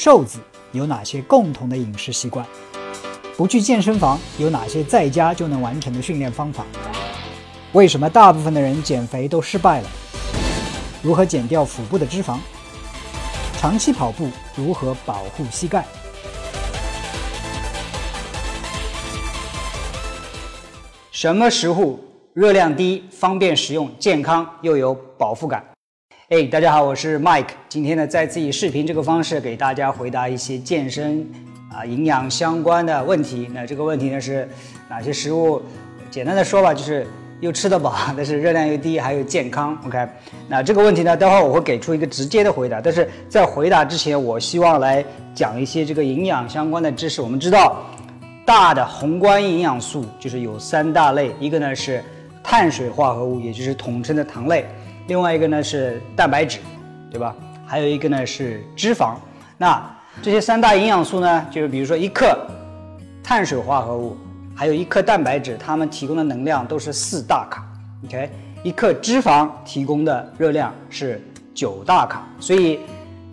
瘦子有哪些共同的饮食习惯？不去健身房有哪些在家就能完成的训练方法？为什么大部分的人减肥都失败了？如何减掉腹部的脂肪？长期跑步如何保护膝盖？什么食物热量低、方便食用、健康又有饱腹感？哎，大家好，我是 Mike。今天呢，再次以视频这个方式给大家回答一些健身啊、营养相关的问题。那这个问题呢是哪些食物？简单的说吧，就是又吃得饱，但是热量又低，还有健康。OK，那这个问题呢，待会儿我会给出一个直接的回答。但是在回答之前，我希望来讲一些这个营养相关的知识。我们知道，大的宏观营养素就是有三大类，一个呢是碳水化合物，也就是统称的糖类。另外一个呢是蛋白质，对吧？还有一个呢是脂肪。那这些三大营养素呢，就是比如说一克碳水化合物，还有一克蛋白质，它们提供的能量都是四大卡。OK，一克脂肪提供的热量是九大卡。所以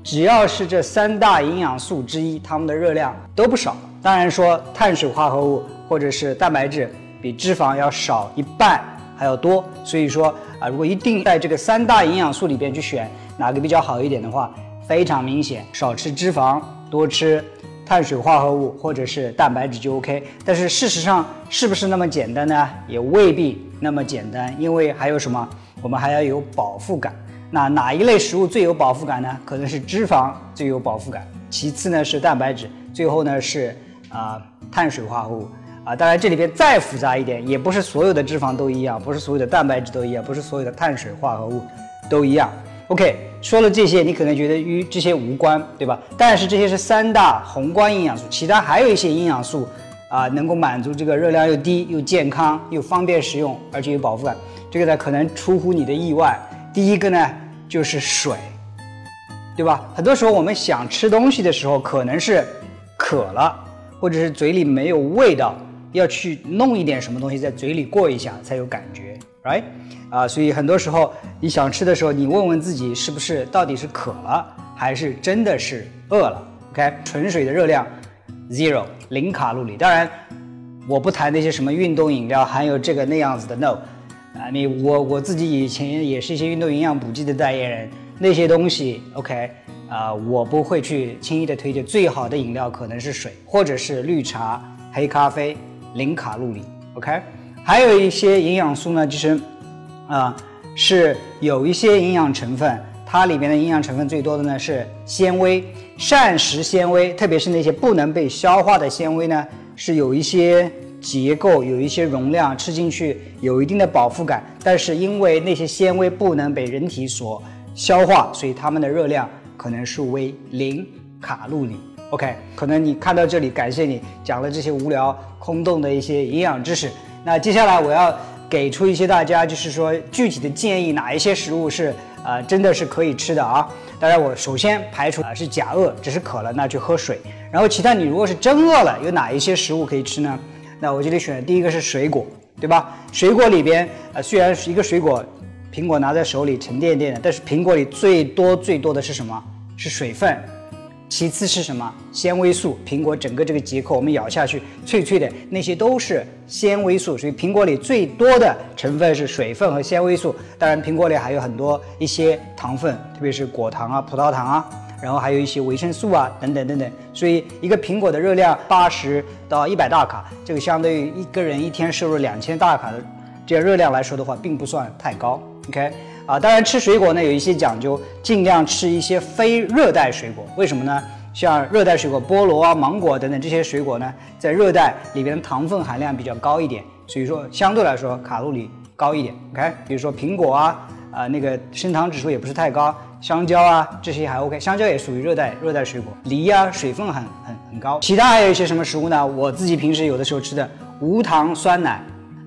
只要是这三大营养素之一，它们的热量都不少。当然说碳水化合物或者是蛋白质比脂肪要少一半还要多。所以说。啊，如果一定在这个三大营养素里边去选哪个比较好一点的话，非常明显，少吃脂肪，多吃碳水化合物或者是蛋白质就 OK。但是事实上是不是那么简单呢？也未必那么简单，因为还有什么？我们还要有饱腹感。那哪一类食物最有饱腹感呢？可能是脂肪最有饱腹感，其次呢是蛋白质，最后呢是啊碳水化合物。啊，当然这里边再复杂一点，也不是所有的脂肪都一样，不是所有的蛋白质都一样，不是所有的碳水化合物都一样。OK，说了这些，你可能觉得与这些无关，对吧？但是这些是三大宏观营养素，其他还有一些营养素啊，能够满足这个热量又低又健康又方便食用，而且有饱腹感。这个呢可能出乎你的意外。第一个呢就是水，对吧？很多时候我们想吃东西的时候，可能是渴了，或者是嘴里没有味道。要去弄一点什么东西在嘴里过一下才有感觉，right？啊，所以很多时候你想吃的时候，你问问自己是不是到底是渴了，还是真的是饿了？OK，纯水的热量 zero 零卡路里。当然，我不谈那些什么运动饮料含有这个那样子的 no。啊，你我我自己以前也是一些运动营养补剂的代言人，那些东西 OK 啊，我不会去轻易的推荐。最好的饮料可能是水，或者是绿茶、黑咖啡。零卡路里，OK，还有一些营养素呢，就是啊，是有一些营养成分，它里面的营养成分最多的呢是纤维，膳食纤维，特别是那些不能被消化的纤维呢，是有一些结构，有一些容量，吃进去有一定的饱腹感，但是因为那些纤维不能被人体所消化，所以它们的热量可能是为零卡路里。OK，可能你看到这里，感谢你讲了这些无聊空洞的一些营养知识。那接下来我要给出一些大家，就是说具体的建议，哪一些食物是呃真的是可以吃的啊？当然，我首先排除啊是假饿，只是渴了那就喝水。然后其他你如果是真饿了，有哪一些食物可以吃呢？那我这里选第一个是水果，对吧？水果里边呃虽然是一个水果，苹果拿在手里沉甸甸的，但是苹果里最多最多的是什么？是水分。其次是什么？纤维素。苹果整个这个结构，我们咬下去脆脆的，那些都是纤维素。所以苹果里最多的成分是水分和纤维素。当然，苹果里还有很多一些糖分，特别是果糖啊、葡萄糖啊，然后还有一些维生素啊等等等等。所以一个苹果的热量八十到一百大卡，这个相对于一个人一天摄入两千大卡的这热量来说的话，并不算太高。OK。啊，当然吃水果呢有一些讲究，尽量吃一些非热带水果。为什么呢？像热带水果，菠萝啊、芒果等等这些水果呢，在热带里边糖分含量比较高一点，所以说相对来说卡路里高一点。OK，比如说苹果啊，啊那个升糖指数也不是太高，香蕉啊这些还 OK，香蕉也属于热带热带水果。梨啊水分很很很高。其他还有一些什么食物呢？我自己平时有的时候吃的无糖酸奶。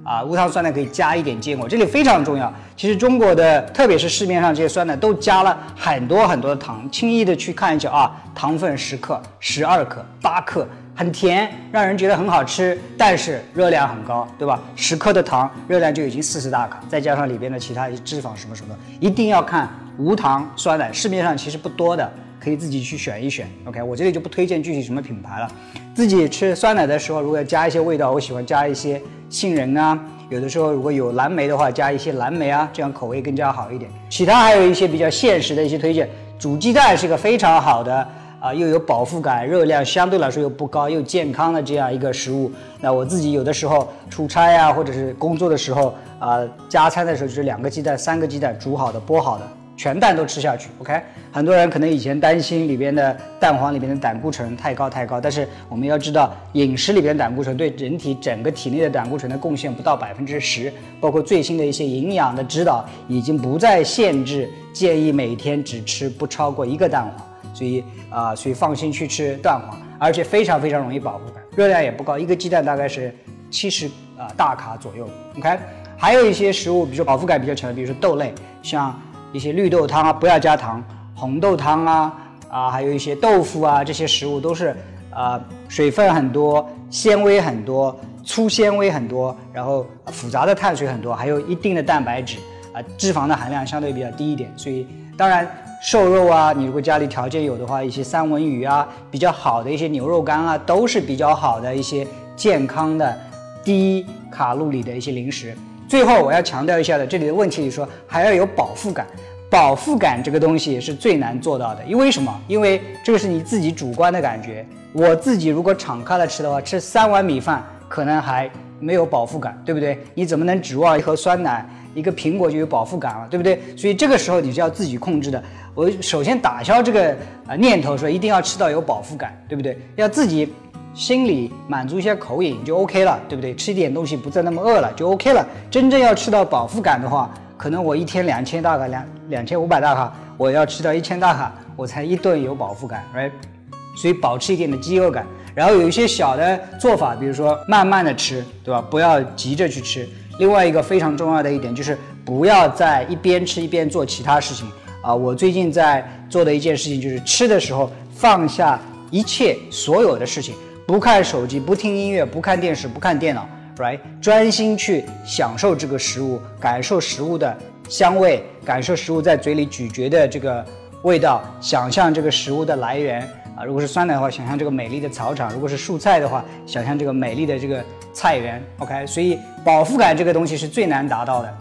啊，无糖酸奶可以加一点坚果，这里非常重要。其实中国的，特别是市面上这些酸奶都加了很多很多的糖，轻易的去看一下啊，糖分十克、十二克、八克，很甜，让人觉得很好吃，但是热量很高，对吧？十克的糖热量就已经四十大卡，再加上里边的其他脂肪什么什么的，一定要看无糖酸奶，市面上其实不多的。可以自己去选一选。OK，我这里就不推荐具体什么品牌了。自己吃酸奶的时候，如果要加一些味道，我喜欢加一些杏仁啊。有的时候如果有蓝莓的话，加一些蓝莓啊，这样口味更加好一点。其他还有一些比较现实的一些推荐，煮鸡蛋是个非常好的啊，又有饱腹感，热量相对来说又不高，又健康的这样一个食物。那我自己有的时候出差啊，或者是工作的时候啊，加餐的时候就是两个鸡蛋、三个鸡蛋煮好的、剥好的。全蛋都吃下去，OK。很多人可能以前担心里边的蛋黄里边的胆固醇太高太高，但是我们要知道，饮食里边胆固醇对人体整个体内的胆固醇的贡献不到百分之十。包括最新的一些营养的指导，已经不再限制，建议每天只吃不超过一个蛋黄。所以啊，所以放心去吃蛋黄，而且非常非常容易饱腹感，热量也不高，一个鸡蛋大概是七十啊大卡左右，OK。还有一些食物，比如说饱腹感比较强的，比如说豆类，像。一些绿豆汤啊，不要加糖；红豆汤啊，啊，还有一些豆腐啊，这些食物都是啊，水分很多，纤维很多，粗纤维很多，然后复杂的碳水很多，还有一定的蛋白质啊，脂肪的含量相对比较低一点。所以，当然瘦肉啊，你如果家里条件有的话，一些三文鱼啊，比较好的一些牛肉干啊，都是比较好的一些健康的低卡路里的一些零食。最后我要强调一下的，这里的问题是说还要有饱腹感，饱腹感这个东西是最难做到的，因为什么？因为这个是你自己主观的感觉。我自己如果敞开了吃的话，吃三碗米饭可能还没有饱腹感，对不对？你怎么能指望一盒酸奶、一个苹果就有饱腹感了，对不对？所以这个时候你是要自己控制的。我首先打消这个啊念头，说一定要吃到有饱腹感，对不对？要自己。心里满足一下口瘾就 OK 了，对不对？吃一点东西不再那么饿了就 OK 了。真正要吃到饱腹感的话，可能我一天两千大卡，两两千五百大卡，我要吃到一千大卡，我才一顿有饱腹感，right？所以保持一点的饥饿感。然后有一些小的做法，比如说慢慢的吃，对吧？不要急着去吃。另外一个非常重要的一点就是不要在一边吃一边做其他事情啊。我最近在做的一件事情就是吃的时候放下一切所有的事情。不看手机，不听音乐，不看电视，不看电脑，right？专心去享受这个食物，感受食物的香味，感受食物在嘴里咀嚼的这个味道，想象这个食物的来源啊。如果是酸奶的话，想象这个美丽的草场；如果是蔬菜的话，想象这个美丽的这个菜园。OK，所以饱腹感这个东西是最难达到的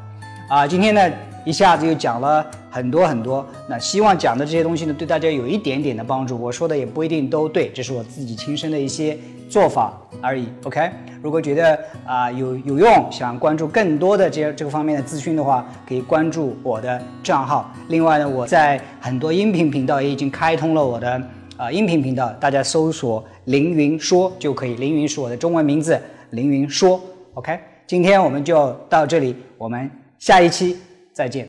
啊。今天呢？一下子又讲了很多很多，那希望讲的这些东西呢，对大家有一点点的帮助。我说的也不一定都对，这是我自己亲身的一些做法而已。OK，如果觉得啊有有用，想关注更多的这这个方面的资讯的话，可以关注我的账号。另外呢，我在很多音频频道也已经开通了我的啊音频频道，大家搜索凌云说就可以。凌云是我的中文名字，凌云说。OK，今天我们就到这里，我们下一期。再见。